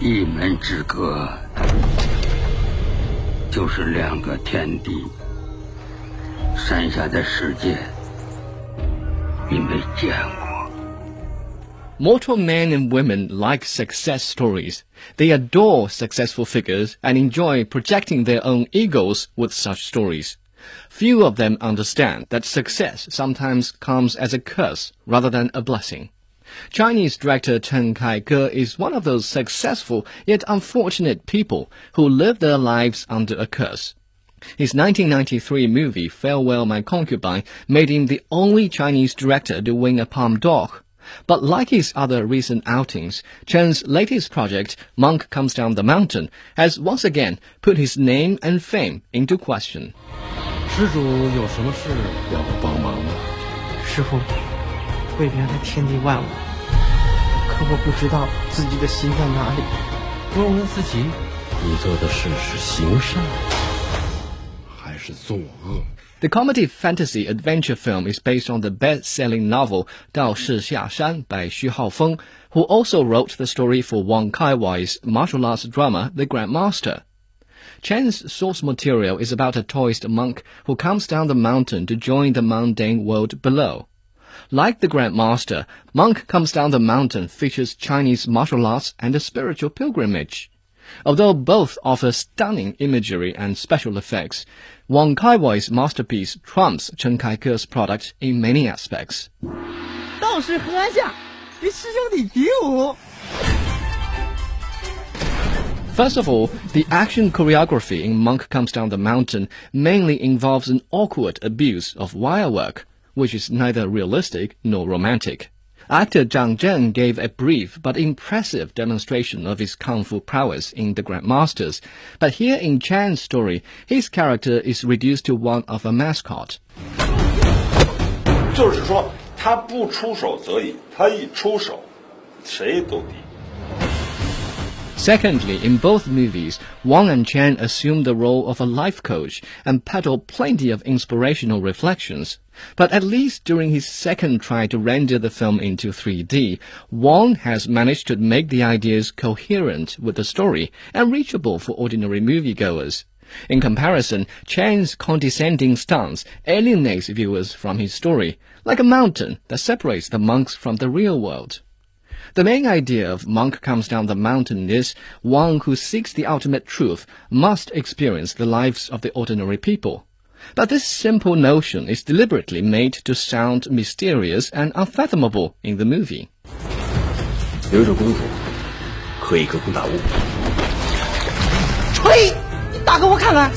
一门之隔，就是两个天地。山下的世界，你没见过。 Mortal men and women like success stories. They adore successful figures and enjoy projecting their own egos with such stories. Few of them understand that success sometimes comes as a curse rather than a blessing. Chinese director Chen Kaige is one of those successful yet unfortunate people who live their lives under a curse. His 1993 movie Farewell My Concubine made him the only Chinese director to win a Palme d'Or. But like his other recent outings, Chen's latest project, Monk Comes Down the Mountain, has once again put his name and fame into question. 施主有什么事要我帮忙吗？师傅。我原来天地万物，可我不知道自己的心在哪里。问问自己，你做的事是行善还是作恶？ The comedy fantasy adventure film is based on the best-selling novel 道士下山 by Xu Haofeng, who also wrote the story for Wang Kaiwai's martial arts drama The Grandmaster. Chen's source material is about a Taoist monk who comes down the mountain to join the mundane world below. Like the Grand Master, Monk comes down the mountain features Chinese martial arts and a spiritual pilgrimage. Although both offer stunning imagery and special effects, Wang Kaiwai's masterpiece trumps Chen Kaige's product in many aspects. First of all, the action choreography in Monk Comes Down the Mountain mainly involves an awkward abuse of wire work, which is neither realistic nor romantic. Actor Zhang Zhen gave a brief but impressive demonstration of his kung fu prowess in The Grandmasters, but here in Chen's story, his character is reduced to one of a mascot. Secondly, in both movies, Wang and Chen assume the role of a life coach and peddle plenty of inspirational reflections. But at least during his second try to render the film into 3D, Wang has managed to make the ideas coherent with the story and reachable for ordinary moviegoers. In comparison, Chen's condescending stance alienates viewers from his story, like a mountain that separates the monks from the real world. The main idea of Monk Comes Down the Mountain is one who seeks the ultimate truth must experience the lives of the ordinary people. But this simple notion is deliberately made to sound mysterious and unfathomable in the movie. 有一种功夫可以隔空打雾，吹，你打给我看看。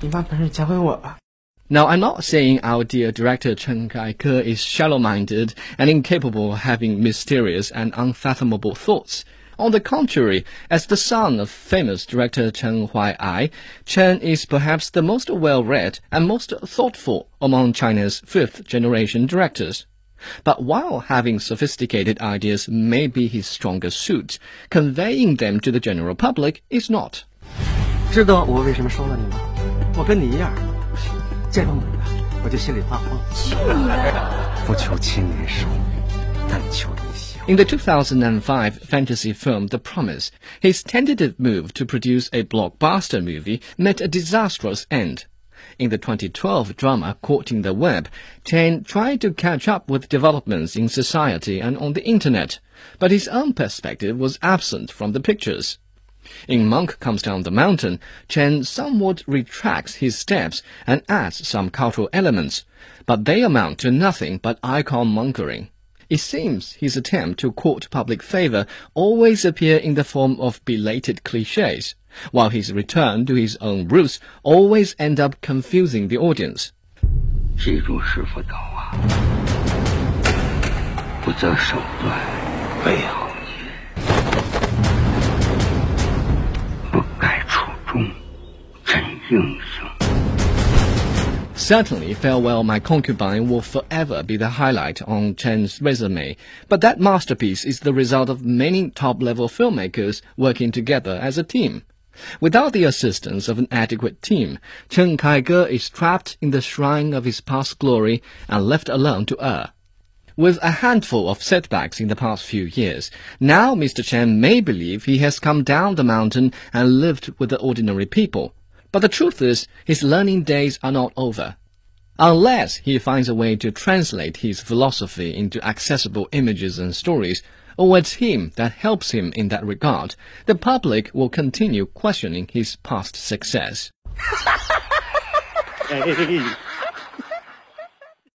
你把本事教会我吧。 now, I'm not saying our dear director Chen Kaige is shallow-minded and incapable of having mysterious and unfathomable thoughts. On the contrary, as the son of famous director Chen Huai-ai, Chen is perhaps the most well-read and most thoughtful among China's fifth-generation directors. But while having sophisticated ideas may be his strongest suit, conveying them to the general public is not. 知道我为什么收了你吗？我跟你一样。in the 2005 fantasy film The Promise, his tentative move to produce a blockbuster movie met a disastrous end. In the 2012 drama Caught in the Web, Chen tried to catch up with developments in society and on the internet, but his own perspective was absent from the pictures. In Monk Comes Down the Mountain, Chen somewhat retracts his steps and adds some cultural elements, but they amount to nothing but icon mongering. It seems his attempt to court public favor always appear in the form of belated cliches, while his return to his own roots always end up confusing the audience. 记住师傅道啊，不择手段，为豪 Certainly, Farewell My Concubine will forever be the highlight on Chen's resume, but that masterpiece is the result of many top-level filmmakers working together as a team. Without the assistance of an adequate team, Chen Kaige is trapped in the shrine of his past glory and left alone to err. With a handful of setbacks in the past few years, now Mr. Chen may believe he has come down the mountain and lived with the ordinary people. But the truth is, his learning days are not over. Unless he finds a way to translate his philosophy into accessible images and stories, or a team that helps him in that regard, the public will continue questioning his past success.